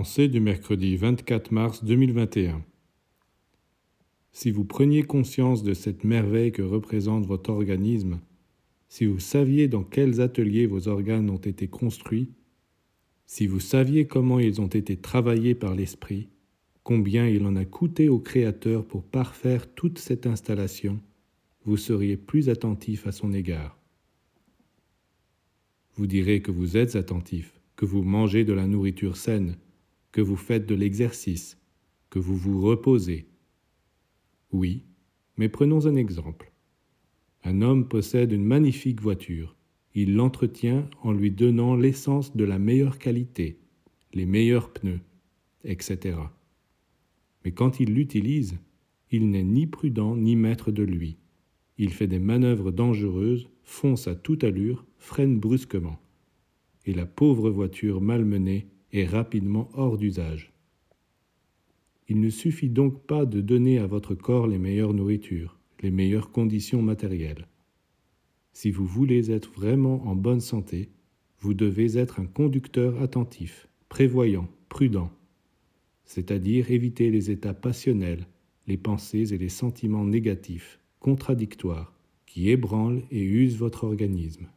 Du mercredi 24 mars 2021. Si vous preniez conscience de cette merveille que représente votre organisme, si vous saviez dans quels ateliers vos organes ont été construits, si vous saviez comment ils ont été travaillés par l'Esprit, combien il en a coûté au Créateur pour parfaire toute cette installation, vous seriez plus attentif à son égard. Vous direz que vous êtes attentif, que vous mangez de la nourriture saine, que vous faites de l'exercice, que vous vous reposez. Oui, mais prenons un exemple. Un homme possède une magnifique voiture. Il l'entretient en lui donnant l'essence de la meilleure qualité, les meilleurs pneus, etc. Mais quand il l'utilise, il n'est ni prudent ni maître de lui. Il fait des manœuvres dangereuses, fonce à toute allure, freine brusquement. Et la pauvre voiture malmenée est rapidement hors d'usage. Il ne suffit donc pas de donner à votre corps les meilleures nourritures, les meilleures conditions matérielles. Si vous voulez être vraiment en bonne santé, vous devez être un conducteur attentif, prévoyant, prudent, c'est-à-dire éviter les états passionnels, les pensées et les sentiments négatifs, contradictoires, qui ébranlent et usent votre organisme.